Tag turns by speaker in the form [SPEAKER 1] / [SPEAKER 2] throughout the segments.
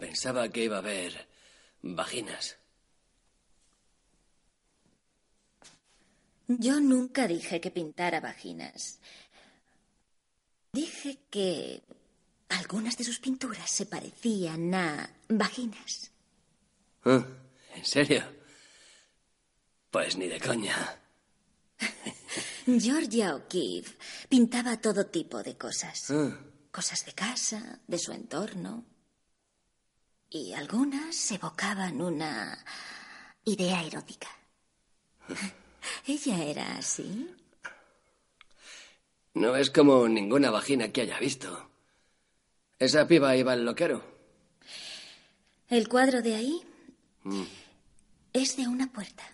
[SPEAKER 1] Pensaba que iba a haber vaginas.
[SPEAKER 2] Yo nunca dije que pintara vaginas. Dije que algunas de sus pinturas se parecían a vaginas.
[SPEAKER 1] Ah, ¿En serio? Pues ni de coña.
[SPEAKER 2] Georgia O'Keeffe pintaba todo tipo de cosas.
[SPEAKER 1] Ah,
[SPEAKER 2] Cosas de casa, de su entorno. Y algunas evocaban una idea erótica. Ella era así.
[SPEAKER 1] No es como ninguna vagina que haya visto. Esa piba iba al loquero.
[SPEAKER 2] El cuadro de ahí es de una puerta.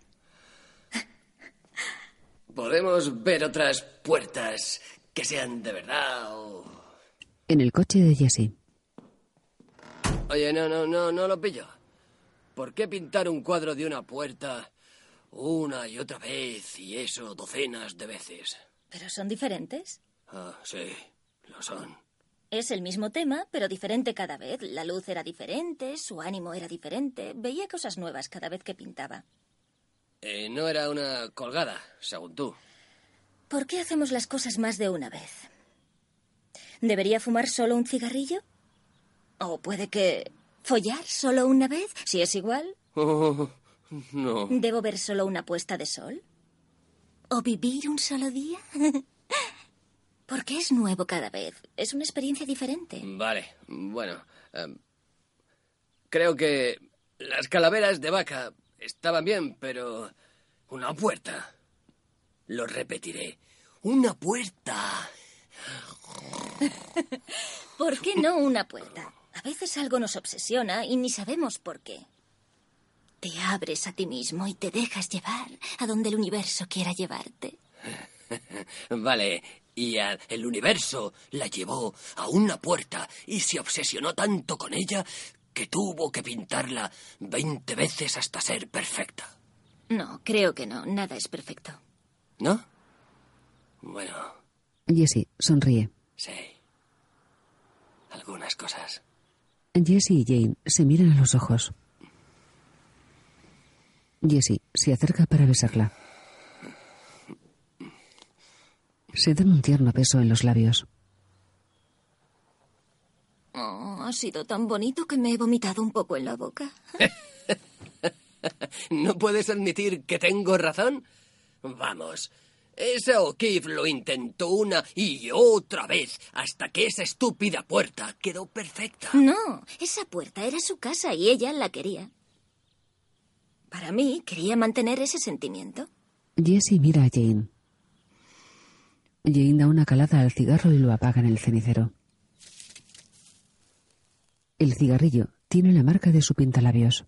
[SPEAKER 1] Podemos ver otras puertas que sean de verdad o...
[SPEAKER 3] En el coche de Jesse.
[SPEAKER 1] Oye, no, no, no, no lo pillo. ¿Por qué pintar un cuadro de una puerta una y otra vez y eso docenas de veces?
[SPEAKER 2] ¿Pero son diferentes?
[SPEAKER 1] Ah, sí, lo son.
[SPEAKER 2] Es el mismo tema, pero diferente cada vez. La luz era diferente, su ánimo era diferente. Veía cosas nuevas cada vez que pintaba.
[SPEAKER 1] Eh, no era una colgada, según tú.
[SPEAKER 2] ¿Por qué hacemos las cosas más de una vez? ¿Debería fumar solo un cigarrillo? ¿O puede que follar solo una vez, si es igual?
[SPEAKER 1] Oh, no.
[SPEAKER 2] ¿Debo ver solo una puesta de sol? ¿O vivir un solo día? Porque es nuevo cada vez. Es una experiencia diferente.
[SPEAKER 1] Vale, bueno. em, creo que las calaveras de vaca estaban bien, pero una puerta. Lo repetiré. Una puerta.
[SPEAKER 2] ¿Por qué no una puerta? A veces algo nos obsesiona y ni sabemos por qué. Te abres a ti mismo y te dejas llevar a donde el universo quiera llevarte.
[SPEAKER 1] Vale, y a- el universo la llevó a una puerta y se obsesionó tanto con ella que tuvo que pintarla veinte veces hasta ser perfecta.
[SPEAKER 2] No, creo que no. Nada es perfecto.
[SPEAKER 1] ¿No? Bueno,
[SPEAKER 3] Jesse sonríe.
[SPEAKER 1] sí. Algunas cosas.
[SPEAKER 3] Jesse y Jane se miran a los ojos. Jesse se acerca para besarla. Se dan un tierno beso en los labios.
[SPEAKER 2] Oh, ha sido tan bonito que me he vomitado un poco en la boca.
[SPEAKER 1] ¿No puedes admitir que tengo razón? Vamos. Ese O'Keefe lo intentó una y otra vez hasta que esa estúpida puerta quedó perfecta.
[SPEAKER 2] No, esa puerta era su casa y ella la quería. Para mí, quería mantener ese sentimiento.
[SPEAKER 3] Jesse mira a Jane. Jane da una calada al cigarro y lo apaga en el cenicero. El cigarrillo tiene la marca de su pintalabios.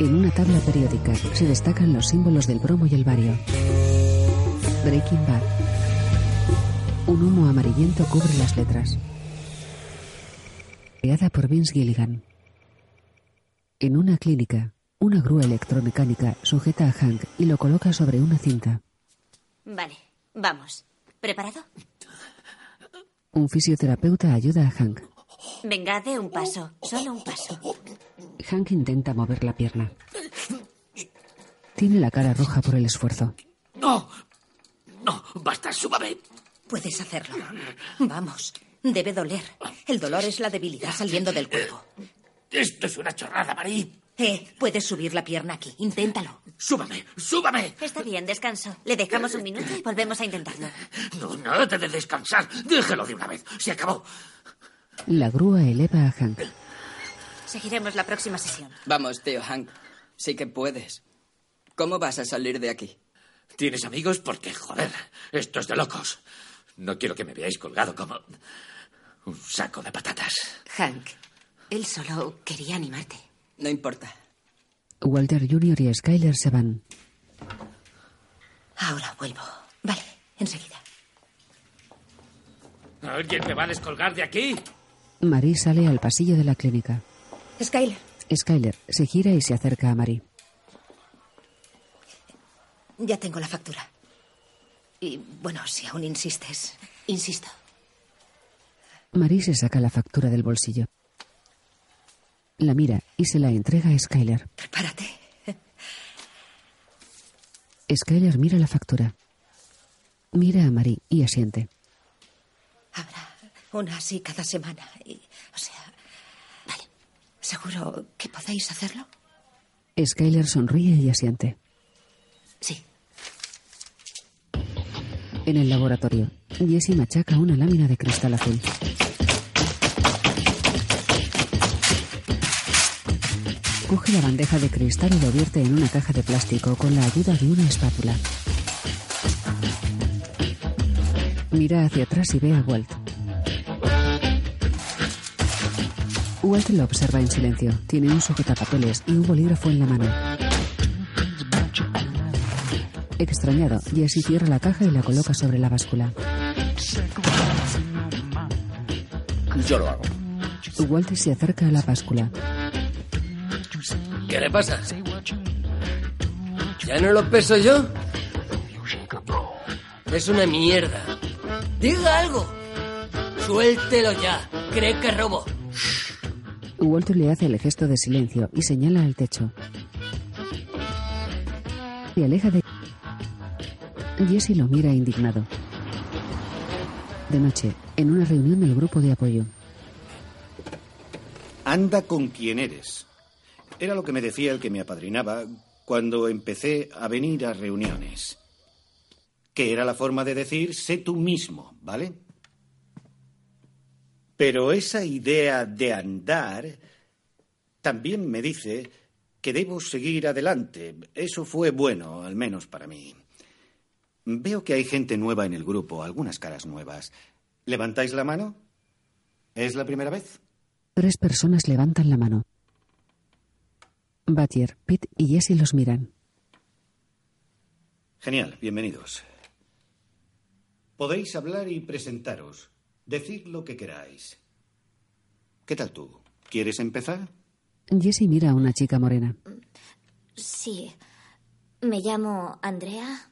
[SPEAKER 3] En una tabla periódica se destacan los símbolos del bromo y el bario. Breaking Bad. Un humo amarillento cubre las letras. Creada por Vince Gilligan. En una clínica, una grúa electromecánica sujeta a Hank y lo coloca sobre una cinta.
[SPEAKER 4] Vale, vamos. ¿Preparado?
[SPEAKER 3] Un fisioterapeuta ayuda a Hank.
[SPEAKER 4] Venga, de un paso, solo un paso.
[SPEAKER 3] Hank intenta mover la pierna. Tiene la cara roja por el esfuerzo.
[SPEAKER 5] No, no, basta, súbame.
[SPEAKER 6] Puedes hacerlo. Vamos. Debe doler. El dolor es la debilidad saliendo del cuerpo.
[SPEAKER 5] Esto es una chorrada, Marí.
[SPEAKER 6] Eh, puedes subir la pierna aquí. Inténtalo.
[SPEAKER 5] Súbame, súbame.
[SPEAKER 4] Está bien, descanso. Le dejamos un minuto y volvemos a intentarlo.
[SPEAKER 5] No, nada de descansar. Déjelo de una vez. Se acabó.
[SPEAKER 3] La grúa eleva a Hank.
[SPEAKER 4] Seguiremos la próxima sesión.
[SPEAKER 7] Vamos, tío Hank. Sí que puedes. ¿Cómo vas a salir de aquí?
[SPEAKER 5] ¿Tienes amigos? Porque, joder, esto es de locos. No quiero que me veáis colgado como un saco de patatas.
[SPEAKER 6] Hank, él solo quería animarte.
[SPEAKER 7] No importa.
[SPEAKER 3] Walter Jr. y Skyler se van.
[SPEAKER 6] Ahora vuelvo. Vale, enseguida.
[SPEAKER 5] ¿Alguien me va a descolgar de aquí?
[SPEAKER 3] Marie sale al pasillo de la clínica.
[SPEAKER 6] Skyler,
[SPEAKER 3] Skyler se gira y se acerca a Marie.
[SPEAKER 6] ya tengo la factura. Y bueno, si aún insistes, insisto.
[SPEAKER 3] Marie se saca la factura del bolsillo. La mira y se la entrega a Skyler.
[SPEAKER 6] Prepárate.
[SPEAKER 3] Skyler mira la factura. Mira a Marie y asiente.
[SPEAKER 6] Habrá una así cada semana. Y, o sea, vale. ¿Seguro que podéis hacerlo?
[SPEAKER 3] Skyler sonríe y asiente.
[SPEAKER 6] Sí.
[SPEAKER 3] En el laboratorio, Jessie machaca una lámina de cristal azul. Coge la bandeja de cristal y lo vierte en una caja de plástico con la ayuda de una espátula. Mira hacia atrás y ve a Walt. Walt lo observa en silencio. Tiene un sujetapapeles y un bolígrafo en la mano. Extrañado, Jesse cierra la caja y la coloca sobre la báscula.
[SPEAKER 8] Yo lo hago.
[SPEAKER 3] Walt se acerca a la báscula.
[SPEAKER 1] ¿Qué le pasa? ¿Ya no lo peso yo? Es una mierda. Diga algo. Suéltelo ya. Cree que robo.
[SPEAKER 3] Walt le hace el gesto de silencio y señala al techo. Se aleja de... Jesse lo mira indignado. De noche, en una reunión del grupo de apoyo.
[SPEAKER 9] Anda con quien eres. Era lo que me decía el que me apadrinaba cuando empecé a venir a reuniones. Que era la forma de decir, sé tú mismo, ¿vale? Pero esa idea de andar también me dice que debo seguir adelante. Eso fue bueno, al menos para mí. Veo que hay gente nueva en el grupo, algunas caras nuevas. ¿Levantáis la mano? ¿Es la primera vez?
[SPEAKER 3] Tres personas levantan la mano. Batier, Pete y Jesse los miran.
[SPEAKER 9] Genial, bienvenidos. Podéis hablar y presentaros. Decid lo que queráis. ¿Qué tal tú? ¿Quieres empezar?
[SPEAKER 3] Jesse mira a una chica morena.
[SPEAKER 2] Sí. Me llamo Andrea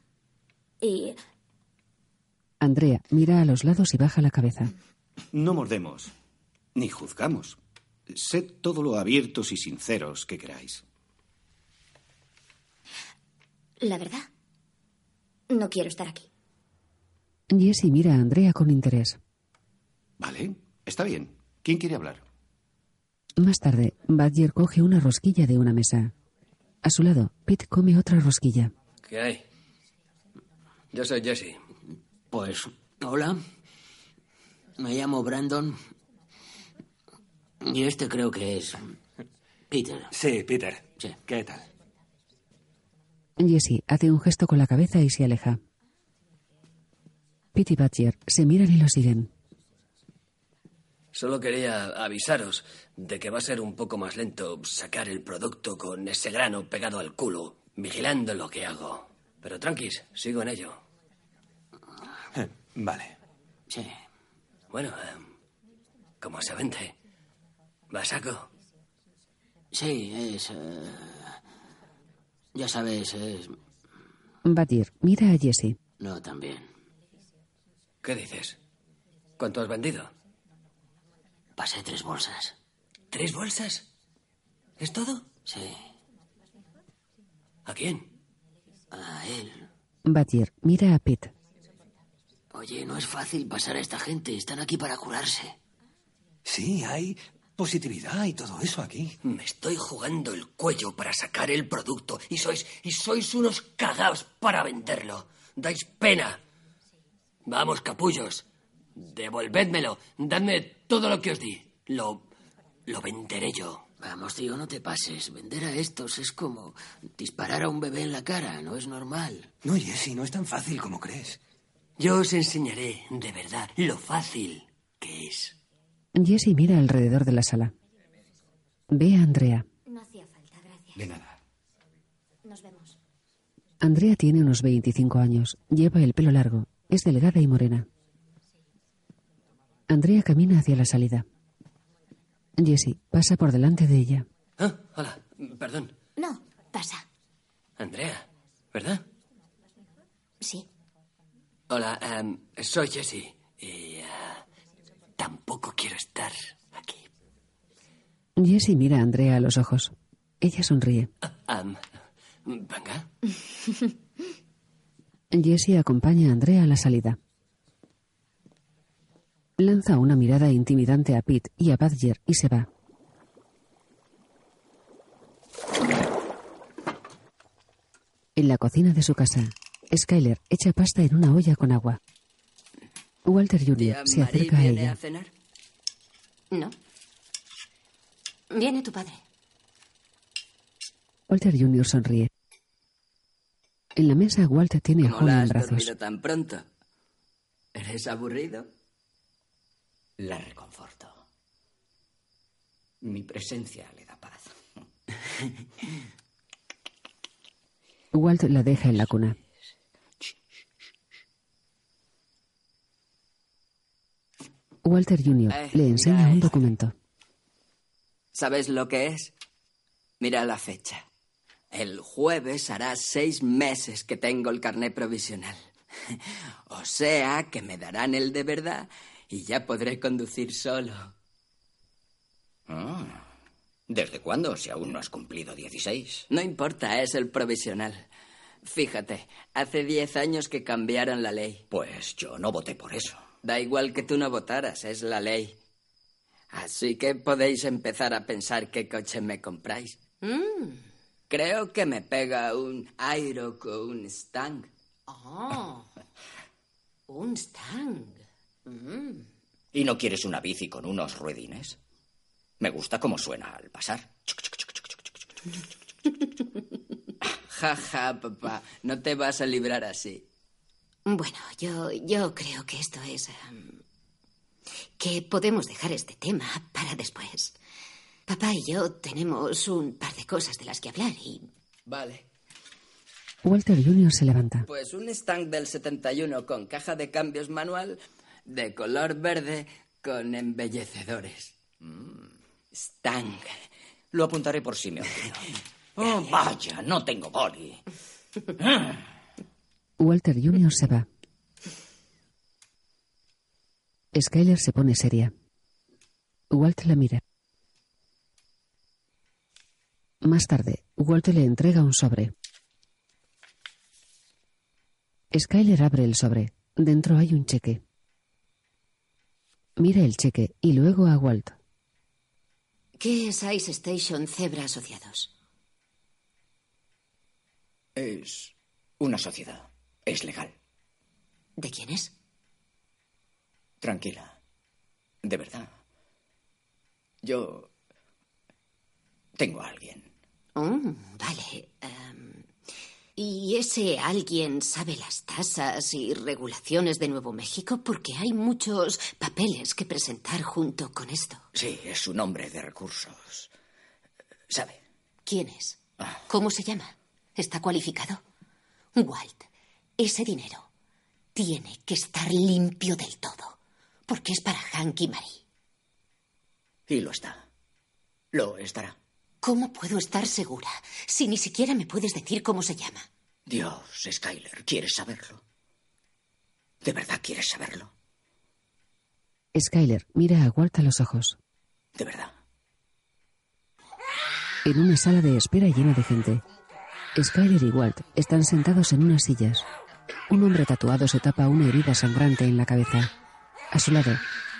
[SPEAKER 2] y
[SPEAKER 3] Andrea mira a los lados y baja la cabeza.
[SPEAKER 9] No mordemos, ni juzgamos. Sed todo lo abiertos y sinceros que queráis.
[SPEAKER 2] la verdad, no quiero estar aquí.
[SPEAKER 3] Jesse mira a Andrea con interés.
[SPEAKER 9] Vale, está bien. ¿Quién quiere hablar?
[SPEAKER 3] Más tarde, Badger coge una rosquilla de una mesa. A su lado, Pete come otra rosquilla.
[SPEAKER 1] ¿Qué hay? Yo soy Jesse.
[SPEAKER 10] Pues, hola. Me llamo Brandon. Y este creo que es Peter.
[SPEAKER 8] Sí, Peter.
[SPEAKER 10] Sí.
[SPEAKER 8] ¿Qué tal?
[SPEAKER 3] Jesse hace un gesto con la cabeza y se aleja. Pete y Badger se miran y lo siguen.
[SPEAKER 1] Solo quería avisaros de que va a ser un poco más lento sacar el producto con ese grano pegado al culo, vigilando lo que hago. Pero tranquis, sigo en ello.
[SPEAKER 8] Eh, vale.
[SPEAKER 10] Sí.
[SPEAKER 1] Bueno, eh, ¿cómo se vende? ¿Va a saco?
[SPEAKER 10] Sí, es... eh, ya sabes, es...
[SPEAKER 3] Badger mira a Jesse.
[SPEAKER 10] No, también.
[SPEAKER 1] ¿Qué dices? ¿Cuánto has vendido?
[SPEAKER 10] Pasé tres bolsas.
[SPEAKER 1] ¿Tres bolsas? ¿Es todo?
[SPEAKER 10] Sí.
[SPEAKER 1] ¿A quién?
[SPEAKER 10] A él.
[SPEAKER 3] Badger mira a Pete.
[SPEAKER 10] Oye, no es fácil pasar a esta gente. Están aquí para curarse.
[SPEAKER 8] Sí, hay positividad y todo eso aquí.
[SPEAKER 1] Me estoy jugando el cuello para sacar el producto y sois y sois unos cagaos para venderlo. Dais pena. Vamos, capullos. Devolvédmelo. Dadme todo lo que os di. Lo lo venderé yo.
[SPEAKER 10] Vamos, tío, no te pases. Vender a estos es como disparar a un bebé en la cara. No es normal.
[SPEAKER 8] No, Jesse, no es tan fácil como crees.
[SPEAKER 1] Yo os enseñaré de verdad lo fácil que es.
[SPEAKER 3] Jesse mira alrededor de la sala. Ve a Andrea.
[SPEAKER 2] No hacía falta, gracias.
[SPEAKER 9] De nada.
[SPEAKER 2] Nos vemos.
[SPEAKER 3] Andrea tiene unos 25 años. Lleva el pelo largo. Es delgada y morena. Andrea camina hacia la salida. Jesse pasa por delante de ella.
[SPEAKER 1] Ah, hola. Perdón.
[SPEAKER 2] No, pasa.
[SPEAKER 1] Andrea, ¿verdad?
[SPEAKER 2] Sí.
[SPEAKER 1] Hola, em, soy Jesse. Y ah, tampoco
[SPEAKER 3] Jessie mira a Andrea a los ojos. Ella sonríe.
[SPEAKER 1] Am, venga.
[SPEAKER 3] Jessie acompaña a Andrea a la salida. Lanza una mirada intimidante a Pete y a Badger y se va. En la cocina de su casa, Skyler echa pasta en una olla con agua. Walter Jr.
[SPEAKER 7] ¿Tía
[SPEAKER 3] se acerca a
[SPEAKER 7] viene
[SPEAKER 3] ella.
[SPEAKER 7] a cenar?
[SPEAKER 11] No. Viene tu padre.
[SPEAKER 3] Walter Jr. sonríe. En la mesa, Walter tiene a
[SPEAKER 7] ¿Cómo
[SPEAKER 3] Holly
[SPEAKER 7] la
[SPEAKER 3] en brazos.
[SPEAKER 7] tan pronto? ¿Eres aburrido?
[SPEAKER 10] La reconforto. Mi presencia le da paz.
[SPEAKER 3] Walt la deja en la cuna. Walter Jr.
[SPEAKER 7] Eh,
[SPEAKER 3] le enseña un documento.
[SPEAKER 7] ¿Sabes lo que es? Mira la fecha. El jueves hará seis meses que tengo el carné provisional. O sea que me darán el de verdad y ya podré conducir solo.
[SPEAKER 10] Ah, ¿Desde cuándo? Si aún no has cumplido 16.
[SPEAKER 7] No importa, es el provisional. Fíjate, hace diez años que cambiaron la ley.
[SPEAKER 10] Pues yo no voté por eso.
[SPEAKER 7] Da igual que tú no votaras, es la ley. Así que podéis empezar a pensar qué coche me compráis.
[SPEAKER 11] Mm.
[SPEAKER 7] Creo que me pega un Airo con un Stang.
[SPEAKER 11] Oh. Un Stang. Mm.
[SPEAKER 10] ¿Y no quieres una bici con unos ruedines? Me gusta cómo suena al pasar.
[SPEAKER 7] Ja, ja, papá, no te vas a librar así.
[SPEAKER 11] Bueno, yo, yo creo que esto es... em, que podemos dejar este tema para después. Papá y yo tenemos un par de cosas de las que hablar y...
[SPEAKER 7] Vale.
[SPEAKER 3] Walter Jr. se levanta.
[SPEAKER 7] Pues un Stang del 71 con caja de cambios manual de color verde con embellecedores. Stang.
[SPEAKER 10] Lo apuntaré por si me olvido. Oh, vaya, no tengo boli.
[SPEAKER 3] Walter Jr. se va. Skyler se pone seria. Walt la mira. Más tarde, Walt le entrega un sobre. Skyler abre el sobre. Dentro hay un cheque. Mira el cheque y luego a Walt.
[SPEAKER 11] ¿Qué es Ice Station Zebra Asociados?
[SPEAKER 10] Es una sociedad. Es legal.
[SPEAKER 11] ¿De quién es?
[SPEAKER 10] Tranquila. De verdad. Yo... Tengo a alguien.
[SPEAKER 11] Oh, vale. em, ¿Y ese alguien sabe las tasas y regulaciones de Nuevo México? Porque hay muchos papeles que presentar junto con esto.
[SPEAKER 10] Sí, es un hombre de recursos. ¿Sabe?
[SPEAKER 11] ¿Quién es?
[SPEAKER 10] Ah.
[SPEAKER 11] ¿Cómo se llama? ¿Está cualificado? Walt, ese dinero tiene que estar limpio del todo. Porque es para Hank y Marie.
[SPEAKER 10] Y lo está. Lo estará.
[SPEAKER 11] ¿Cómo puedo estar segura si ni siquiera me puedes decir cómo se llama?
[SPEAKER 10] Dios, Skyler, ¿quieres saberlo? ¿De verdad quieres saberlo?
[SPEAKER 3] Skyler mira a Walt a los ojos.
[SPEAKER 10] De verdad.
[SPEAKER 3] En una sala de espera llena de gente, Skyler y Walt están sentados en unas sillas. Un hombre tatuado se tapa una herida sangrante en la cabeza. A su lado,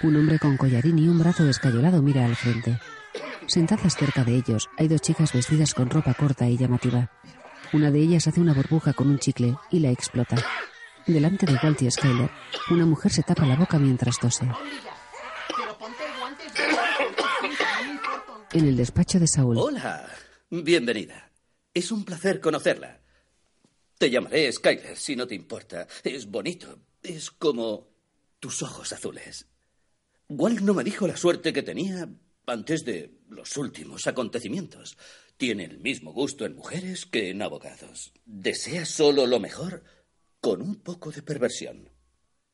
[SPEAKER 3] un hombre con collarín y un brazo escayolado mira al frente. Sentadas cerca de ellos, hay dos chicas vestidas con ropa corta y llamativa. Una de ellas hace una burbuja con un chicle y la explota. Delante de Walt y Skyler, una mujer se tapa la boca mientras tose. En el despacho de Saúl,
[SPEAKER 12] Hola, bienvenida. Es un placer conocerla. Te llamaré Skyler, si no te importa. Es bonito. Es como tus ojos azules. Walt no me dijo la suerte que tenía antes de los últimos acontecimientos. Tiene el mismo gusto en mujeres que en abogados. Desea solo lo mejor con un poco de perversión.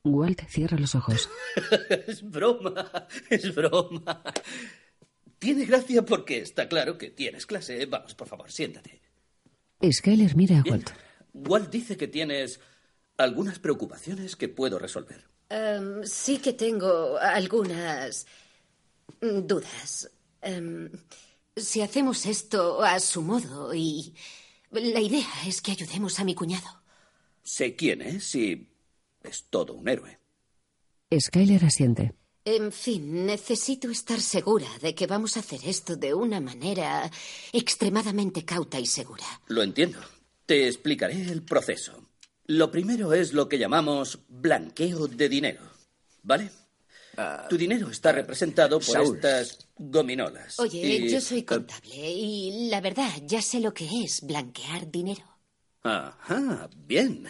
[SPEAKER 3] Walt cierra los ojos.
[SPEAKER 12] es broma, es broma. Tiene gracia porque está claro que tienes clase. Vamos, por favor, siéntate.
[SPEAKER 3] Skyler mira a
[SPEAKER 12] Bien.
[SPEAKER 3] Walt.
[SPEAKER 12] Walt dice que tienes algunas preocupaciones que puedo resolver.
[SPEAKER 11] Em, sí que tengo algunas dudas. Em, si hacemos esto a su modo y... La idea es que ayudemos a mi cuñado.
[SPEAKER 12] Sé quién es y es todo un héroe.
[SPEAKER 3] Skyler asiente.
[SPEAKER 11] En fin, necesito estar segura de que vamos a hacer esto de una manera extremadamente cauta y segura.
[SPEAKER 12] Lo entiendo. Te explicaré el proceso. Lo primero es lo que llamamos blanqueo de dinero. ¿Vale? Tu dinero está representado por
[SPEAKER 7] Saúl.
[SPEAKER 12] estas gominolas.
[SPEAKER 11] Oye,
[SPEAKER 12] Y-
[SPEAKER 11] yo soy contable y la verdad ya sé lo que es blanquear dinero.
[SPEAKER 12] Ajá, bien.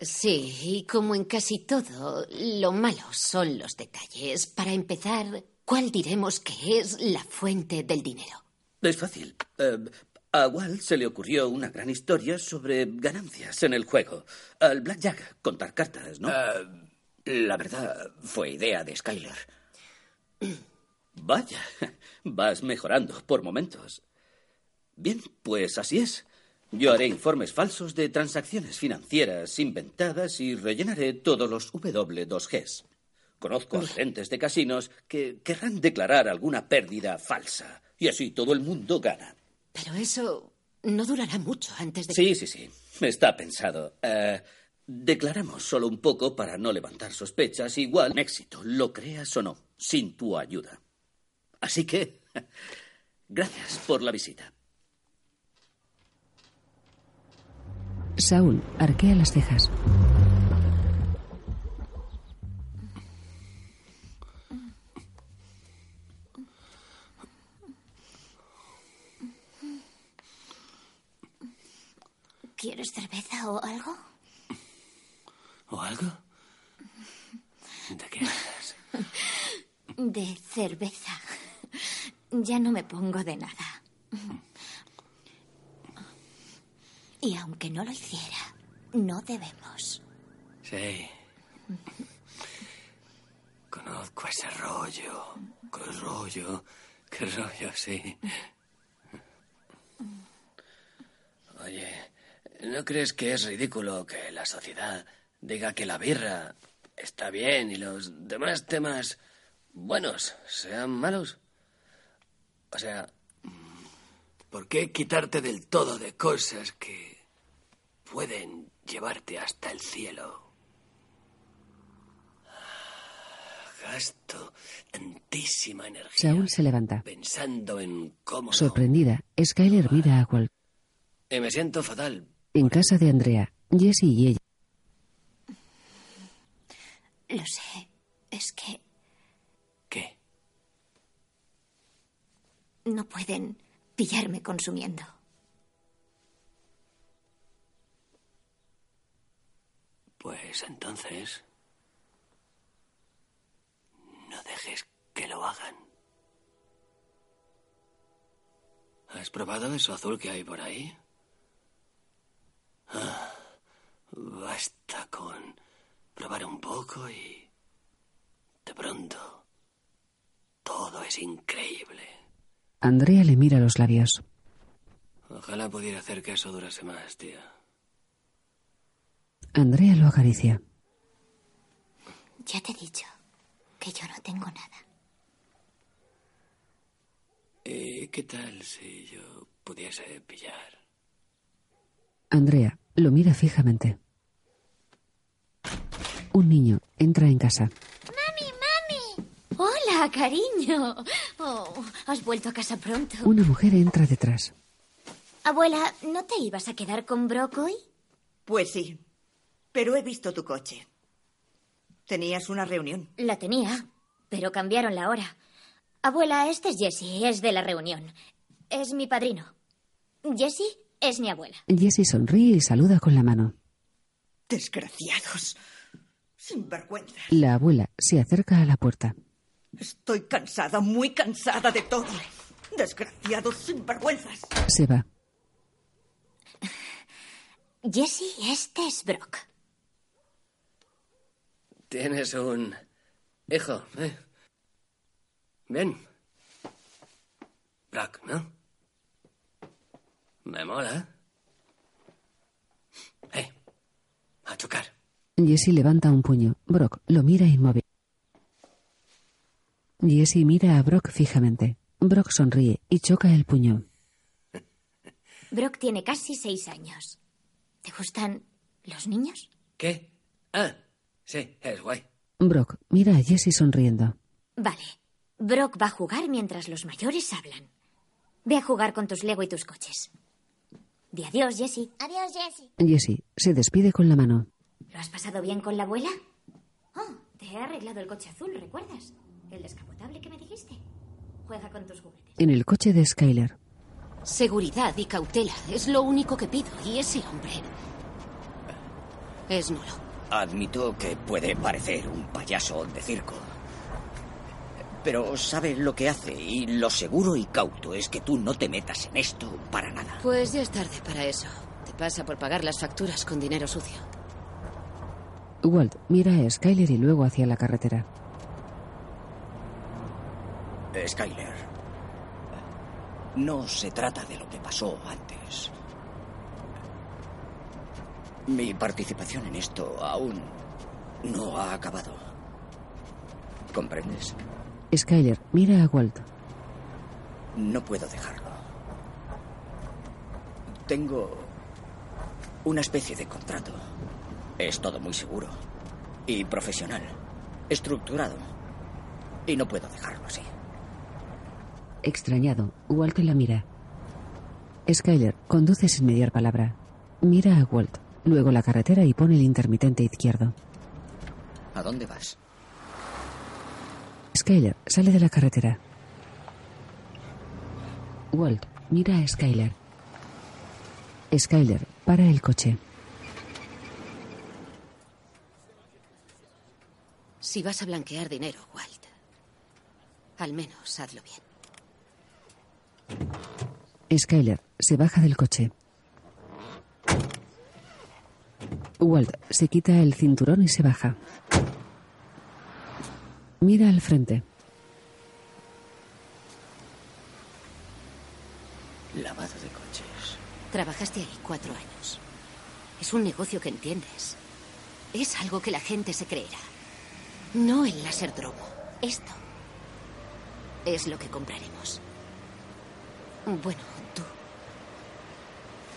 [SPEAKER 11] Sí, y como en casi todo, lo malo son los detalles. Para empezar, ¿cuál diremos que es la fuente del dinero?
[SPEAKER 12] Es fácil. Eh, a Walt se le ocurrió una gran historia sobre ganancias en el juego. Al Blackjack, contar cartas, ¿no?
[SPEAKER 1] La verdad, fue idea de Skyler.
[SPEAKER 12] Vaya, vas mejorando por momentos. Bien, pues así es. Yo haré informes falsos de transacciones financieras inventadas y rellenaré todos los W2Gs. Conozco a gerentes de casinos que querrán declarar alguna pérdida falsa. Y así todo el mundo gana.
[SPEAKER 11] Pero eso no durará mucho antes de
[SPEAKER 12] Sí, sí, sí. Está pensado. Eh, declaramos solo un poco para no levantar sospechas. Igual, un éxito, lo creas o no, sin tu ayuda. Así que, gracias por la visita.
[SPEAKER 3] Saúl arquea las cejas.
[SPEAKER 2] ¿Quieres cerveza o algo?
[SPEAKER 1] ¿O algo? ¿De qué hablas?
[SPEAKER 2] De cerveza. Ya no me pongo de nada. Y aunque no lo hiciera, no debemos.
[SPEAKER 1] Sí. Conozco ese rollo. Qué rollo. Qué rollo, sí. Oye, ¿no crees que es ridículo que la sociedad diga que la birra está bien y los demás temas buenos sean malos? O sea, ¿por qué quitarte del todo de cosas que pueden llevarte hasta el cielo? Gasto tantísima energía
[SPEAKER 3] Saúl se levanta.
[SPEAKER 1] pensando en cómo...
[SPEAKER 3] Sorprendida, Skyler mira a Walt.
[SPEAKER 1] Y me siento fatal.
[SPEAKER 3] En casa de Andrea, Jesse y ella.
[SPEAKER 2] Lo sé. Es que
[SPEAKER 1] ¿Qué?
[SPEAKER 2] no pueden pillarme consumiendo.
[SPEAKER 1] Pues entonces... No dejes que lo hagan. ¿Has probado eso azul que hay por ahí? Ah, basta con probar un poco y... De pronto... Todo es increíble.
[SPEAKER 3] Andrea le mira los labios.
[SPEAKER 1] Ojalá pudiera hacer que eso durase más, tía.
[SPEAKER 3] Andrea lo acaricia.
[SPEAKER 2] Ya te he dicho que yo no tengo nada.
[SPEAKER 1] ¿Y qué tal si yo pudiese pillar?
[SPEAKER 3] Andrea lo mira fijamente. Un niño entra en casa.
[SPEAKER 2] ¡Mami, mami! Hola, cariño. Oh, has vuelto a casa pronto.
[SPEAKER 3] Una mujer entra detrás.
[SPEAKER 2] Abuela, ¿no te ibas a quedar con Brock hoy?
[SPEAKER 13] Pues sí, pero he visto tu coche. Tenías una reunión.
[SPEAKER 2] La tenía, pero cambiaron la hora. Abuela, este es Jesse, es de la reunión. Es mi padrino. Jesse es mi abuela.
[SPEAKER 3] Jesse sonríe y saluda con la mano.
[SPEAKER 13] Desgraciados. Sinvergüenza.
[SPEAKER 3] La abuela se acerca a la puerta.
[SPEAKER 13] Estoy cansada, muy cansada de todo. Desgraciados sinvergüenzas.
[SPEAKER 3] Se va.
[SPEAKER 2] Jesse, este es Brock.
[SPEAKER 1] Tienes un hijo, ¿eh? Bien. Brock, ¿no? Me mola. Eh, a chocar.
[SPEAKER 3] Jesse levanta un puño. Brock lo mira inmóvil. Jesse mira a Brock fijamente. Brock sonríe y choca el puño.
[SPEAKER 14] Brock tiene casi seis años. ¿Te gustan los niños?
[SPEAKER 1] ¿Qué? Ah, sí, es guay.
[SPEAKER 3] Brock mira a Jesse sonriendo.
[SPEAKER 14] Vale. Brock va a jugar mientras los mayores hablan. Ve a jugar con tus Lego y tus coches. Di adiós, Jessie.
[SPEAKER 15] Adiós, Jessie.
[SPEAKER 3] Jesse se despide con la mano.
[SPEAKER 14] ¿Lo has pasado bien con la abuela? Oh, te he arreglado el coche azul, ¿recuerdas? El descapotable que me dijiste. Juega con tus juguetes.
[SPEAKER 3] En el coche de Skyler.
[SPEAKER 11] Seguridad y cautela es lo único que pido. Y ese hombre es nulo.
[SPEAKER 16] Admito que puede parecer un payaso de circo. Pero sabe lo que hace y lo seguro y cauto es que tú no te metas en esto para nada.
[SPEAKER 11] Pues ya es tarde para eso. Te pasa por pagar las facturas con dinero sucio.
[SPEAKER 3] Walt mira a Skyler y luego hacia la carretera.
[SPEAKER 16] Skyler, no se trata de lo que pasó antes. Mi participación en esto aún no ha acabado. ¿Comprendes?
[SPEAKER 3] Skyler mira a Walt.
[SPEAKER 16] No puedo dejarlo. Tengo una especie de contrato. Es todo muy seguro y profesional, estructurado. Y no puedo dejarlo así.
[SPEAKER 3] Extrañado, Walt la mira. Skyler conduce sin mediar palabra. Mira a Walt, luego la carretera y pone el intermitente izquierdo.
[SPEAKER 16] ¿A dónde vas?
[SPEAKER 3] Skyler sale de la carretera. Walt mira a Skyler. Skyler para el coche.
[SPEAKER 11] Si vas a blanquear dinero, Walt, al menos hazlo bien.
[SPEAKER 3] Skyler se baja del coche. Walt se quita el cinturón y se baja. Mira al frente.
[SPEAKER 16] Lavado de coches.
[SPEAKER 11] Trabajaste ahí cuatro años. Es un negocio que entiendes. Es algo que la gente se creerá. No el laserdromo. Esto es lo que compraremos. Bueno, tú.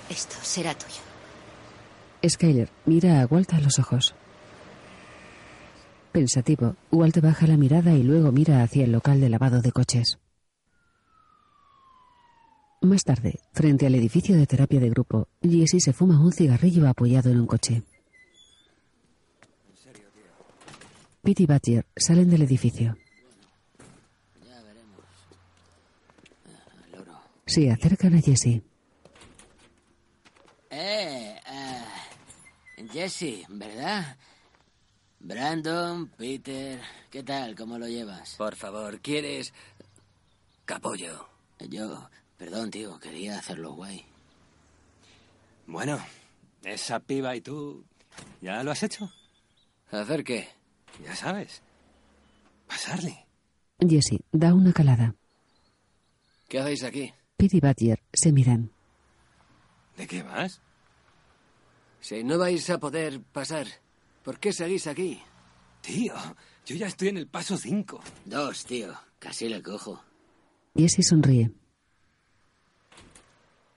[SPEAKER 11] Esto será tuyo.
[SPEAKER 3] Skyler mira a Walt a los ojos. Pensativo, Walt baja la mirada y luego mira hacia el local de lavado de coches. Más tarde, frente al edificio de terapia de grupo, Jesse se fuma un cigarrillo apoyado en un coche. Pete y Badger salen del edificio. Se acercan a Jesse.
[SPEAKER 10] Eh, eh, Jesse, ¿verdad? Brandon, Peter, ¿qué tal? ¿Cómo lo llevas?
[SPEAKER 1] Por favor, ¿quieres capollo?
[SPEAKER 10] Yo, perdón, tío, quería hacerlo guay.
[SPEAKER 8] Bueno, esa piba y tú, ¿ya lo has hecho?
[SPEAKER 1] ¿Hacer qué?
[SPEAKER 8] Ya sabes. Pasarle.
[SPEAKER 3] Jesse da una calada.
[SPEAKER 1] ¿Qué hacéis aquí?
[SPEAKER 3] Pete y Badger se miran.
[SPEAKER 8] ¿De qué vas?
[SPEAKER 1] Si no vais a poder pasar, ¿por qué seguís aquí?
[SPEAKER 8] Tío, yo ya estoy en el paso 5.
[SPEAKER 10] Dos, tío. Casi le cojo.
[SPEAKER 3] Jesse sonríe.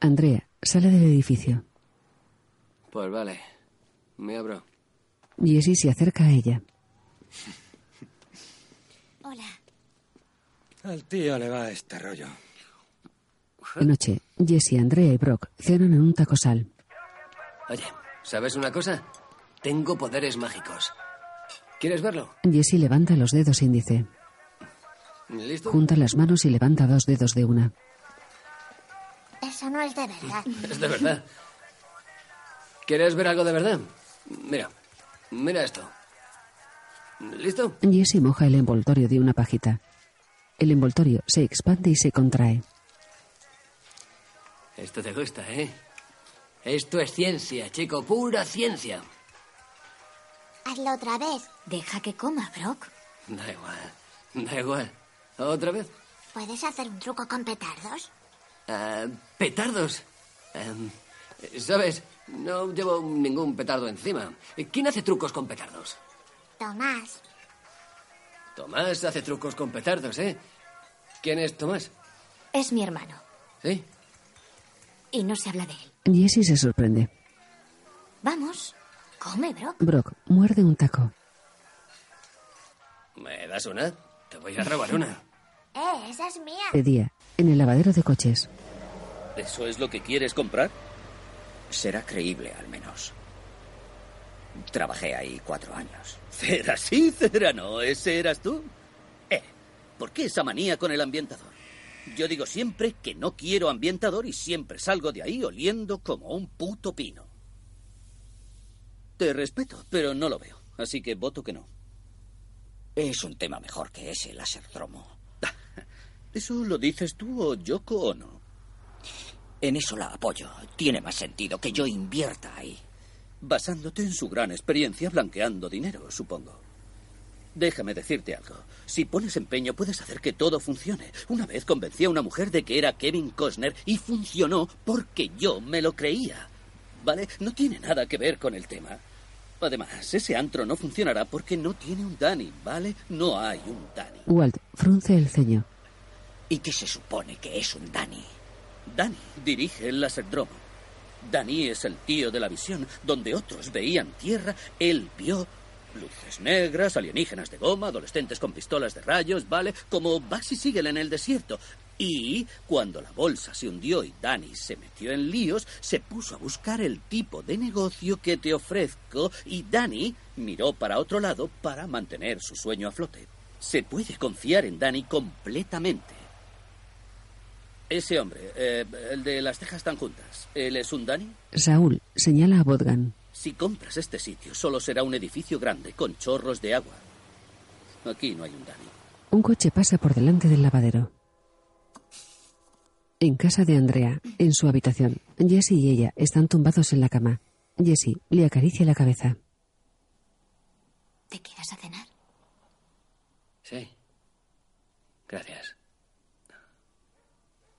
[SPEAKER 3] Andrea sale del edificio.
[SPEAKER 1] Pues vale. Me abro.
[SPEAKER 3] Jesse se acerca a ella.
[SPEAKER 15] Hola.
[SPEAKER 8] Al tío le va este rollo.
[SPEAKER 3] De noche, Jesse, Andrea y Brock cenan en un tacosal.
[SPEAKER 1] Oye, ¿sabes una cosa? Tengo poderes mágicos. ¿Quieres verlo?
[SPEAKER 3] Jesse levanta los dedos índice.
[SPEAKER 1] ¿Listo?
[SPEAKER 3] Junta las manos y levanta dos dedos de una.
[SPEAKER 15] Eso no es de verdad.
[SPEAKER 1] Es de verdad. ¿Quieres ver algo de verdad? Mira, mira esto. ¿Listo?
[SPEAKER 3] Jesse moja el envoltorio de una pajita. El envoltorio se expande y se contrae.
[SPEAKER 1] Esto te gusta, ¿eh? Esto es ciencia, chico, pura ciencia.
[SPEAKER 15] Hazlo otra vez.
[SPEAKER 14] Deja que coma, Brock.
[SPEAKER 1] Da igual, da igual. ¿Otra vez?
[SPEAKER 15] ¿Puedes hacer un truco con petardos?
[SPEAKER 1] Ah, petardos. Em, ¿Sabes? No llevo ningún petardo encima. ¿Quién hace trucos con petardos?
[SPEAKER 15] Tomás.
[SPEAKER 1] Tomás hace trucos con petardos, ¿eh? ¿Quién es Tomás?
[SPEAKER 14] Es mi hermano.
[SPEAKER 1] ¿Sí?
[SPEAKER 14] Y no se habla de él.
[SPEAKER 3] Jessie se sorprende.
[SPEAKER 14] Vamos. Come, Brock.
[SPEAKER 3] Brock muerde un taco.
[SPEAKER 1] ¿Me das una? Te voy a robar una.
[SPEAKER 15] Eh, esa es mía.
[SPEAKER 3] De día, en el lavadero de coches.
[SPEAKER 12] ¿Eso es lo que quieres comprar?
[SPEAKER 16] Será creíble, al menos. Trabajé ahí cuatro años.
[SPEAKER 12] Cera sí, cera no. ¿Ese eras tú? Eh, ¿por qué esa manía con el ambientador? Yo digo siempre que no quiero ambientador y siempre salgo de ahí oliendo como un puto pino. Te respeto, pero no lo veo. Así que voto que no.
[SPEAKER 16] Es un tema mejor que ese laserdromo.
[SPEAKER 12] ¿Eso lo dices tú o Yoko o no?
[SPEAKER 16] En eso la apoyo. Tiene más sentido que yo invierta ahí.
[SPEAKER 12] Basándote en su gran experiencia blanqueando dinero, supongo. Déjame decirte algo. Si pones empeño, puedes hacer que todo funcione. Una vez convencí a una mujer de que era Kevin Costner y funcionó porque yo me lo creía. ¿Vale? No tiene nada que ver con el tema. Además, ese antro no funcionará porque no tiene un Danny, ¿vale? No hay un Danny.
[SPEAKER 3] Walt frunce el ceño.
[SPEAKER 16] ¿Y qué se supone que es un Danny?
[SPEAKER 12] Danny dirige el laserdromo. Danny es el tío de la visión. Donde otros veían tierra, él vio luces negras, alienígenas de goma, adolescentes con pistolas de rayos, ¿vale? Como Bugsy Siegel en el desierto. Y cuando la bolsa se hundió y Danny se metió en líos, se puso a buscar el tipo de negocio que te ofrezco y Danny miró para otro lado para mantener su sueño a flote. Se puede confiar en Danny completamente. Ese hombre, eh, el de las cejas tan juntas, ¿él es un Danny?
[SPEAKER 3] Saúl señala a Bodgan.
[SPEAKER 12] Si compras este sitio, solo será un edificio grande con chorros de agua. Aquí no hay un Danny.
[SPEAKER 3] Un coche pasa por delante del lavadero. En casa de Andrea, en su habitación, Jesse y ella están tumbados en la cama. Jesse le acaricia la cabeza.
[SPEAKER 14] ¿Te quedas a cenar?
[SPEAKER 1] Sí. Gracias.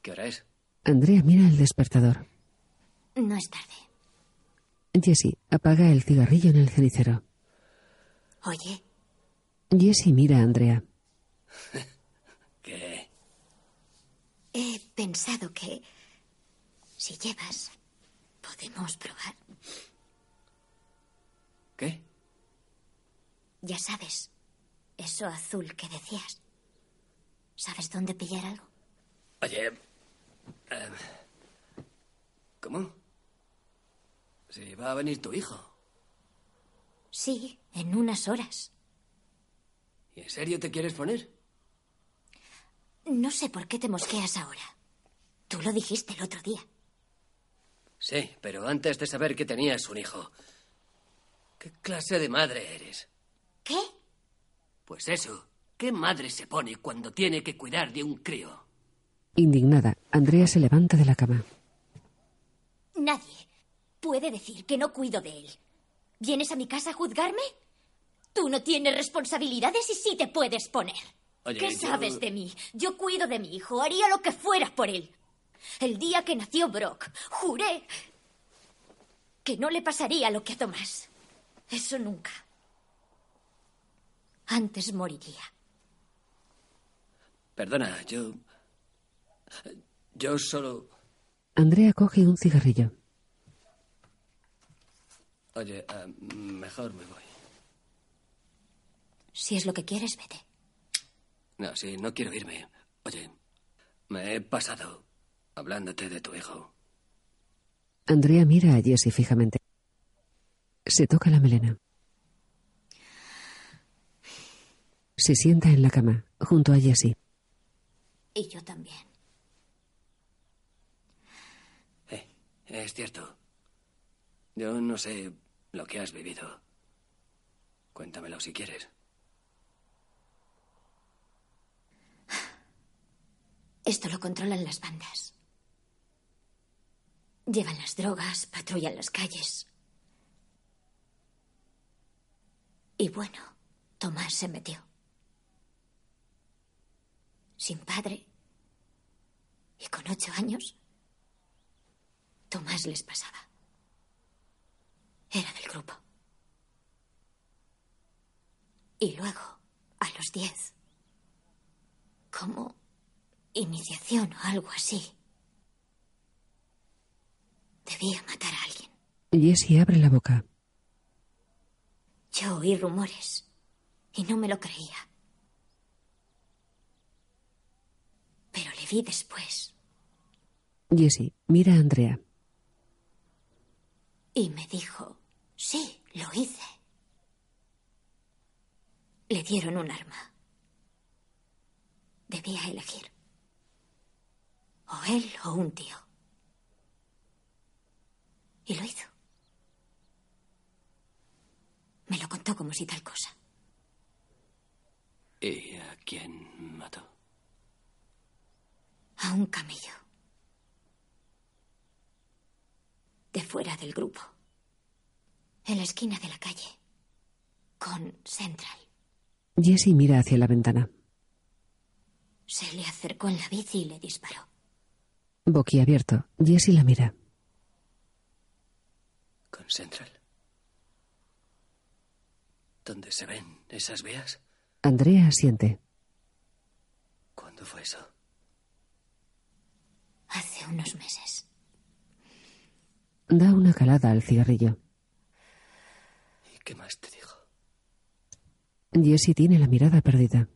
[SPEAKER 1] ¿Qué hora es?
[SPEAKER 3] Andrea mira el despertador.
[SPEAKER 14] No es tarde.
[SPEAKER 3] Jesse apaga el cigarrillo en el cenicero.
[SPEAKER 14] Oye,
[SPEAKER 3] Jesse mira a Andrea.
[SPEAKER 1] ¿Qué?
[SPEAKER 14] He pensado que si llevas, podemos probar.
[SPEAKER 1] ¿Qué?
[SPEAKER 14] Ya sabes, eso azul que decías. ¿Sabes dónde pillar algo?
[SPEAKER 1] Oye. eh, ¿Cómo? Si va a venir tu hijo.
[SPEAKER 14] Sí, en unas horas.
[SPEAKER 1] ¿Y en serio te quieres poner?
[SPEAKER 14] No sé por qué te mosqueas ahora. Tú lo dijiste el otro día.
[SPEAKER 1] Sí, pero antes de saber que tenías un hijo. ¿Qué clase de madre eres?
[SPEAKER 14] ¿Qué?
[SPEAKER 1] Pues eso. ¿Qué madre se pone cuando tiene que cuidar de un crío?
[SPEAKER 3] Indignada, Andrea se levanta de la cama.
[SPEAKER 14] Nadie puede decir que no cuido de él. ¿Vienes a mi casa a juzgarme? Tú no tienes responsabilidades y sí te puedes poner.
[SPEAKER 1] Oye,
[SPEAKER 14] ¿Qué
[SPEAKER 1] yo-
[SPEAKER 14] sabes de mí? Yo cuido de mi hijo, haría lo que fuera por él. El día que nació Brock, juré que no le pasaría lo que a Tomás. Eso nunca. Antes moriría.
[SPEAKER 1] Perdona, yo. Yo solo.
[SPEAKER 3] Andrea coge un cigarrillo.
[SPEAKER 1] Oye, ah, mejor me voy.
[SPEAKER 14] Si es lo que quieres, vete.
[SPEAKER 1] No, sí, no quiero irme. Oye, me he pasado hablándote de tu hijo.
[SPEAKER 3] Andrea mira a Jesse fijamente. Se toca la melena. Se sienta en la cama, junto a Jesse.
[SPEAKER 14] Y yo también.
[SPEAKER 1] Es cierto. Yo no sé lo que has vivido. Cuéntamelo si quieres.
[SPEAKER 14] Esto lo controlan las bandas. Llevan las drogas, patrullan las calles. Y bueno, Tomás se metió. Sin padre. Y con ocho años, Tomás les pasaba. Era del grupo. Y luego A los diez. Como iniciación o algo así. Debía matar a alguien.
[SPEAKER 3] Jessie abre la boca.
[SPEAKER 14] Yo oí rumores y no me lo creía. Pero le vi después
[SPEAKER 3] Jessie mira a Andrea.
[SPEAKER 14] y me dijo, sí, lo hice. Le dieron un arma. Debía elegir. O él o un tío. Y lo hizo. Me lo contó como si tal cosa.
[SPEAKER 1] ¿Y a quién mató?
[SPEAKER 14] A un camello. De fuera del grupo. En la esquina de la calle. Con Central.
[SPEAKER 3] Jessie mira hacia la ventana.
[SPEAKER 14] Se le acercó en la bici y le disparó.
[SPEAKER 3] Boquiabierto, Jessie la mira.
[SPEAKER 1] Con Central. ¿Dónde se ven esas vías?
[SPEAKER 3] Andrea asiente.
[SPEAKER 1] ¿Cuándo fue eso?
[SPEAKER 14] Hace unos meses.
[SPEAKER 3] Da una calada al cigarrillo.
[SPEAKER 1] ¿Y qué más te dijo?
[SPEAKER 3] Jessie tiene la mirada perdida.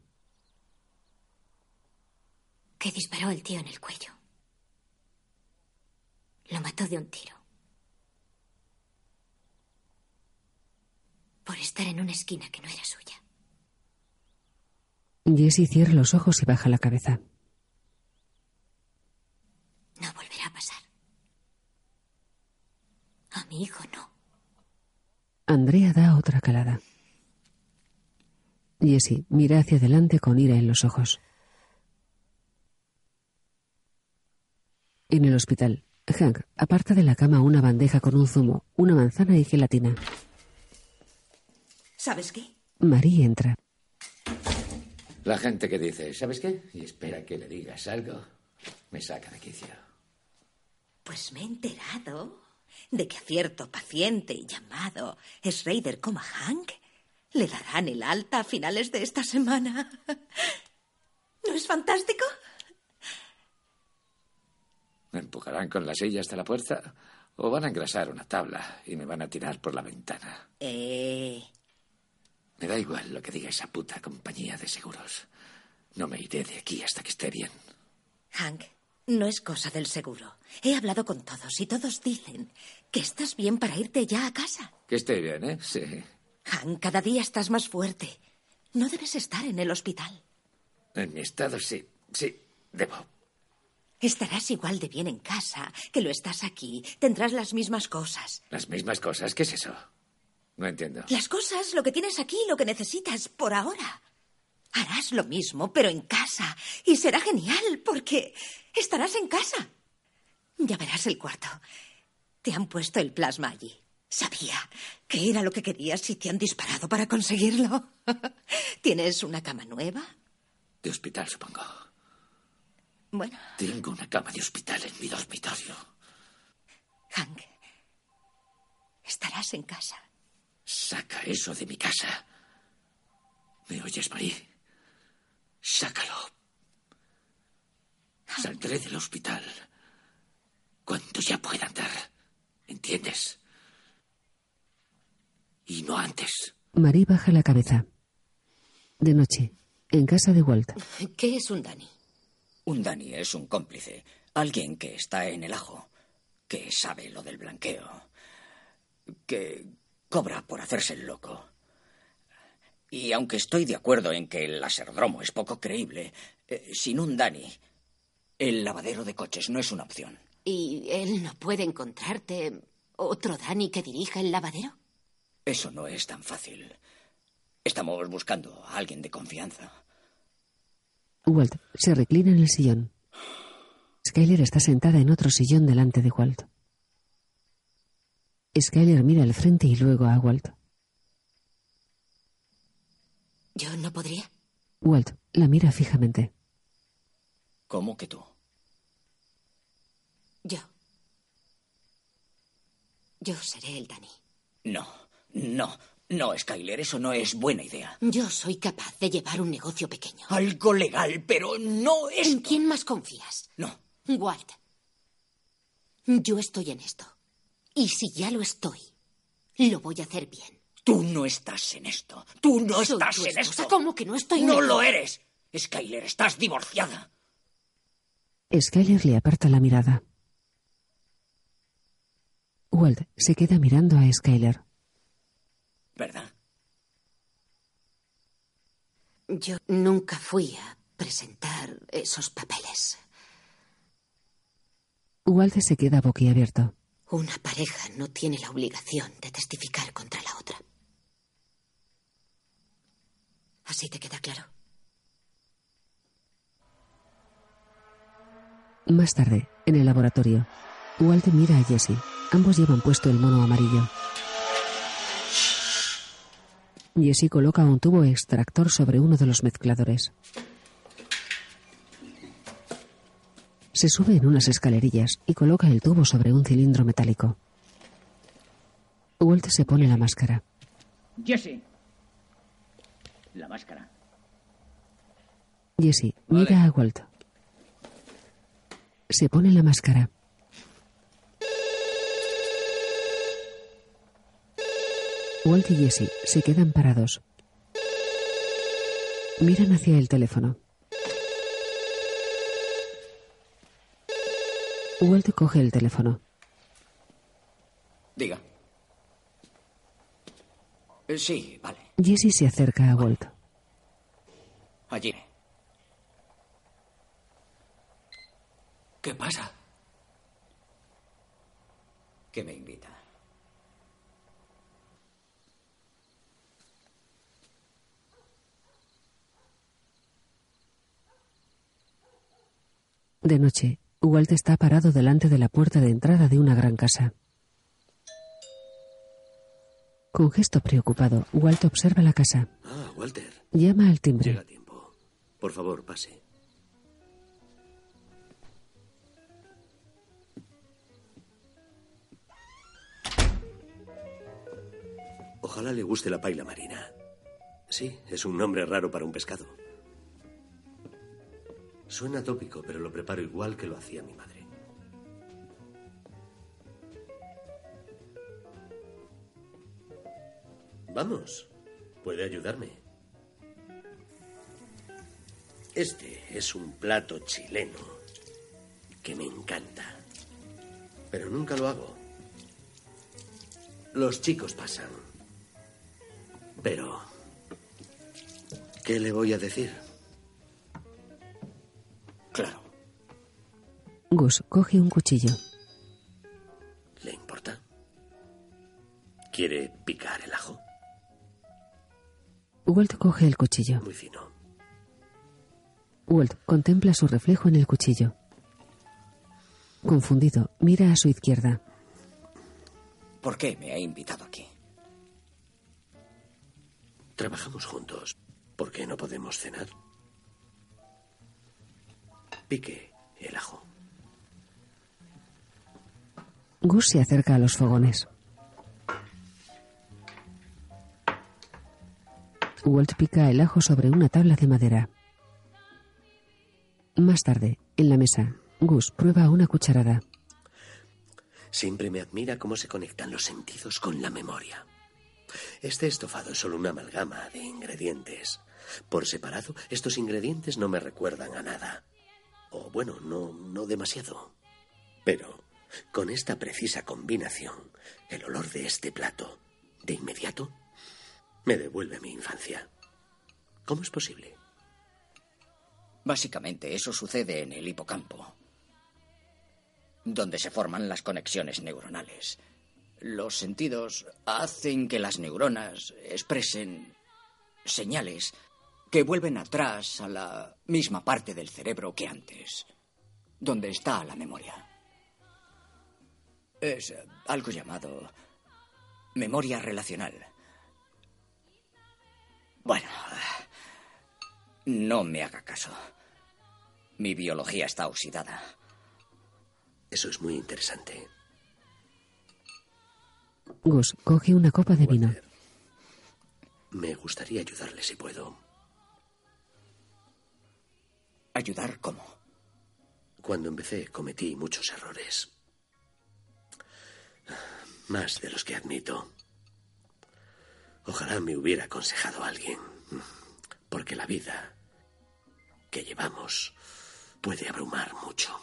[SPEAKER 14] Que disparó el tío en el cuello. Lo mató de un tiro. Por estar en una esquina que no era suya.
[SPEAKER 3] Jessie cierra los ojos y baja la cabeza.
[SPEAKER 14] No volverá a pasar. A mi hijo no.
[SPEAKER 3] Andrea da otra calada. Jessie mira hacia adelante con ira en los ojos. En el hospital, Hank aparta de la cama una bandeja con un zumo, una manzana y gelatina.
[SPEAKER 17] ¿Sabes qué?
[SPEAKER 3] Marie entra.
[SPEAKER 6] La gente que dice, ¿sabes qué? Y espera que le digas algo, me saca de quicio.
[SPEAKER 11] Pues me he enterado de que a cierto paciente llamado Schrader como Hank le darán el alta a finales de esta semana. ¿No es fantástico?
[SPEAKER 6] ¿Me empujarán con la silla hasta la puerta? ¿O van a engrasar una tabla y me van a tirar por la ventana?
[SPEAKER 11] Eh,
[SPEAKER 6] Me da igual lo que diga esa puta compañía de seguros. No me iré de aquí hasta que esté bien.
[SPEAKER 11] Hank, no es cosa del seguro. He hablado con todos y todos dicen que estás bien para irte ya a casa.
[SPEAKER 6] Que esté bien, ¿eh? Sí.
[SPEAKER 11] Hank, cada día estás más fuerte. No debes estar en el hospital.
[SPEAKER 6] En mi estado, sí. Sí, debo.
[SPEAKER 11] Estarás igual de bien en casa que lo estás aquí. Tendrás las mismas cosas.
[SPEAKER 6] Las mismas cosas. ¿Qué es eso? No entiendo.
[SPEAKER 11] Las cosas, lo que tienes aquí, lo que necesitas por ahora. Harás lo mismo, pero en casa. Y será genial, porque estarás en casa. Ya verás el cuarto. Te han puesto el plasma allí. Sabía que era lo que querías y te han disparado para conseguirlo. ¿Tienes una cama nueva?
[SPEAKER 6] De hospital, supongo.
[SPEAKER 11] Bueno,
[SPEAKER 6] Tengo una cama de hospital en mi dormitorio.
[SPEAKER 11] Hank, estarás en casa.
[SPEAKER 6] Saca eso de mi casa. ¿Me oyes, Marie? Sácalo. Saldré del hospital cuando ya pueda andar. ¿Entiendes? Y no antes.
[SPEAKER 3] Marie baja la cabeza. De noche, en casa de Walt.
[SPEAKER 18] ¿Qué es un Dani?
[SPEAKER 16] Un Dani es un cómplice, alguien que está en el ajo, que sabe lo del blanqueo, que cobra por hacerse el loco. Y aunque estoy de acuerdo en que el laserdromo es poco creíble, eh, sin un Dani, el lavadero de coches no es una opción.
[SPEAKER 18] ¿Y él no puede encontrarte otro Dani que dirija el lavadero?
[SPEAKER 16] Eso no es tan fácil. Estamos buscando a alguien de confianza.
[SPEAKER 3] Walt se reclina en el sillón. Skyler está sentada en otro sillón delante de Walt. Skyler mira al frente y luego a Walt.
[SPEAKER 18] Yo no podría.
[SPEAKER 3] Walt la mira fijamente.
[SPEAKER 16] ¿Cómo que tú?
[SPEAKER 18] Yo. Yo seré el Dani.
[SPEAKER 16] No, no. No, Skyler, eso no es buena idea.
[SPEAKER 11] Yo soy capaz de llevar un negocio pequeño.
[SPEAKER 16] Algo legal, pero no es.
[SPEAKER 11] ¿En quién más confías?
[SPEAKER 16] No.
[SPEAKER 11] Walt. Yo estoy en esto. Y si ya lo estoy, lo voy a hacer bien.
[SPEAKER 16] Tú no estás en esto. Tú no
[SPEAKER 11] Soy
[SPEAKER 16] estás
[SPEAKER 11] tu
[SPEAKER 16] en esto.
[SPEAKER 11] ¿Cómo que no estoy?
[SPEAKER 16] No
[SPEAKER 11] metida?
[SPEAKER 16] lo eres. Skyler, estás divorciada.
[SPEAKER 3] Skyler le aparta la mirada. Walt se queda mirando a Skyler.
[SPEAKER 16] ¿Verdad?
[SPEAKER 11] Yo nunca fui a presentar esos papeles.
[SPEAKER 3] Walt se queda boquiabierto.
[SPEAKER 11] Una pareja no tiene la obligación de testificar contra la otra. ¿Así te queda claro?
[SPEAKER 3] Más tarde, en el laboratorio, Walt mira a Jesse. Ambos llevan puesto el mono amarillo. Jesse coloca un tubo extractor sobre uno de los mezcladores. Se sube en unas escalerillas y coloca el tubo sobre un cilindro metálico. Walt se pone la máscara.
[SPEAKER 19] Jesse. La máscara.
[SPEAKER 3] Jesse mira a Walt. Se pone la máscara. Walt y Jesse se quedan parados. Miran hacia el teléfono. Walt coge el teléfono.
[SPEAKER 16] Diga. Eh, Sí, vale.
[SPEAKER 3] Jesse se acerca a Walt.
[SPEAKER 16] Allí. ¿Qué pasa? ¿Qué me invita?
[SPEAKER 3] De noche, Walt está parado delante de la puerta de entrada de una gran casa. Con gesto preocupado, Walt observa la casa.
[SPEAKER 20] Ah, Walter.
[SPEAKER 3] Llama al timbre.
[SPEAKER 20] Llega a tiempo. Por favor, pase. Ojalá le guste la paila marina. Sí, es un nombre raro para un pescado. Suena tópico, pero lo preparo igual que lo hacía mi madre. Vamos, puede ayudarme. Este es un plato chileno que me encanta. Pero nunca lo hago. Los chicos pasan. Pero... ¿Qué le voy a decir?
[SPEAKER 3] Gus coge un cuchillo.
[SPEAKER 20] ¿Le importa? ¿Quiere picar el ajo?
[SPEAKER 3] Walt coge el cuchillo.
[SPEAKER 20] Muy fino.
[SPEAKER 3] Walt contempla su reflejo en el cuchillo. Confundido, mira a su izquierda.
[SPEAKER 16] ¿Por qué me ha invitado aquí?
[SPEAKER 20] Trabajamos juntos. ¿Por qué no podemos cenar? Pique el ajo.
[SPEAKER 3] Gus se acerca a los fogones. Walt pica el ajo sobre una tabla de madera. Más tarde, en la mesa, Gus prueba una cucharada.
[SPEAKER 20] Siempre me admira cómo se conectan los sentidos con la memoria. Este estofado es solo una amalgama de ingredientes. Por separado, estos ingredientes no me recuerdan a nada. O bueno, no, no demasiado. Pero con esta precisa combinación, el olor de este plato, de inmediato, me devuelve mi infancia. ¿Cómo es posible?
[SPEAKER 16] Básicamente eso sucede en el hipocampo, donde se forman las conexiones neuronales. Los sentidos hacen que las neuronas expresen señales que vuelven atrás a la misma parte del cerebro que antes, donde está la memoria. Es algo llamado memoria relacional. Bueno, no me haga caso. Mi biología está oxidada.
[SPEAKER 20] Eso es muy interesante.
[SPEAKER 3] Gus coge una copa de vino.
[SPEAKER 20] gustaría ayudarle si puedo.
[SPEAKER 16] ¿Ayudar cómo?
[SPEAKER 20] Cuando empecé cometí muchos errores. Más de los que admito. Ojalá me hubiera aconsejado alguien. Porque la vida que llevamos puede abrumar mucho.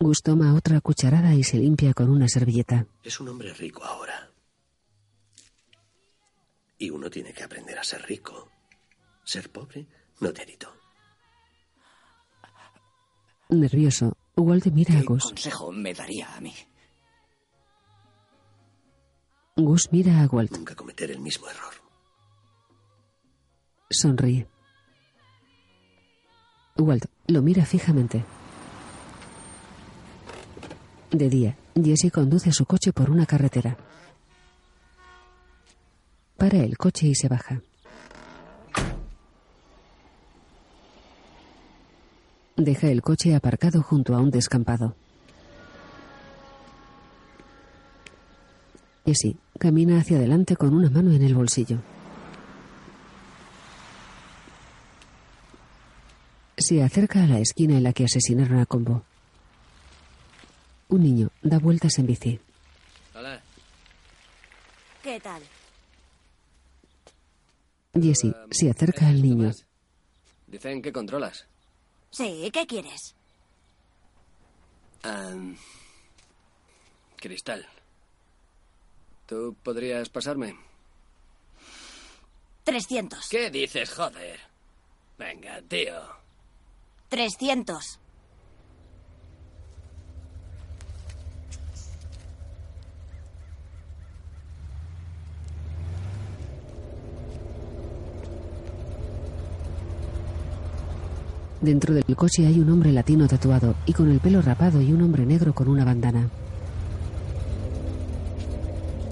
[SPEAKER 3] Gus toma otra cucharada y se limpia con una servilleta.
[SPEAKER 20] Es un hombre rico ahora. Y uno tiene que aprender a ser rico. Ser pobre no te delito.
[SPEAKER 3] Nervioso, Walt mira a
[SPEAKER 16] ¿Qué
[SPEAKER 3] Gus.
[SPEAKER 16] consejo me daría a mí?
[SPEAKER 3] Gus mira a Walt.
[SPEAKER 20] Nunca cometer el mismo error.
[SPEAKER 3] Sonríe. Walt lo mira fijamente. De día, Jesse conduce su coche por una carretera. Para el coche y se baja. Deja el coche aparcado junto a un descampado. Jesse camina hacia adelante con una mano en el bolsillo. Se acerca a la esquina en la que asesinaron a Combo. Un niño da vueltas en bici.
[SPEAKER 1] Hola.
[SPEAKER 4] ¿Qué tal?
[SPEAKER 3] Jesse se acerca al niño.
[SPEAKER 1] Dicen que controlas.
[SPEAKER 4] Sí, ¿qué quieres?
[SPEAKER 1] Am, Cristal. ¿Tú podrías pasarme?
[SPEAKER 4] 300.
[SPEAKER 1] ¿Qué dices, joder? Venga, tío.
[SPEAKER 4] 300.
[SPEAKER 3] Dentro del coche hay un hombre latino tatuado y con el pelo rapado y un hombre negro con una bandana.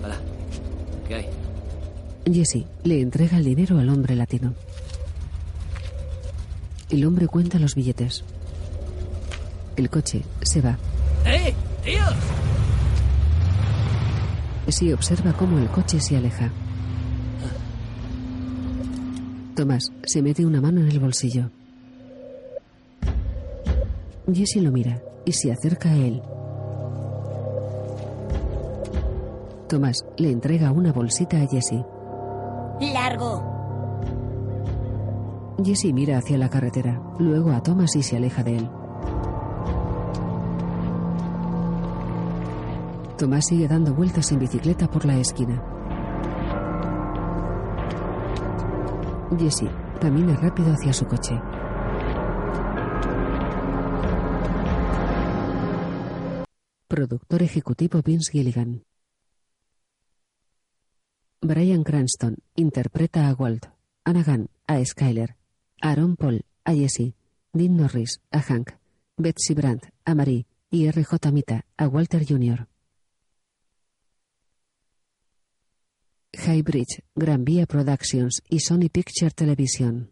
[SPEAKER 1] Hola. ¿Qué hay?
[SPEAKER 3] Jesse le entrega el dinero al hombre latino. El hombre cuenta los billetes. El coche se va.
[SPEAKER 1] ¡Eh, tío!
[SPEAKER 3] Jesse observa cómo el coche se aleja. Tomás se mete una mano en el bolsillo. Jesse lo mira y se acerca a él. Tomás le entrega una bolsita a Jesse.
[SPEAKER 4] ¡Largo!
[SPEAKER 3] Jesse mira hacia la carretera, luego a Thomas y se aleja de él. Tomás sigue dando vueltas en bicicleta por la esquina. Jesse camina rápido hacia su coche. Productor ejecutivo Vince Gilligan. Brian Cranston interpreta a Walt, Anagan a Skyler, Aaron Paul a Jesse, Dean Norris a Hank, Betsy Brandt a Marie y R.J. Mita a Walter Jr. Highbridge, Gran Vía Productions y Sony Picture Television.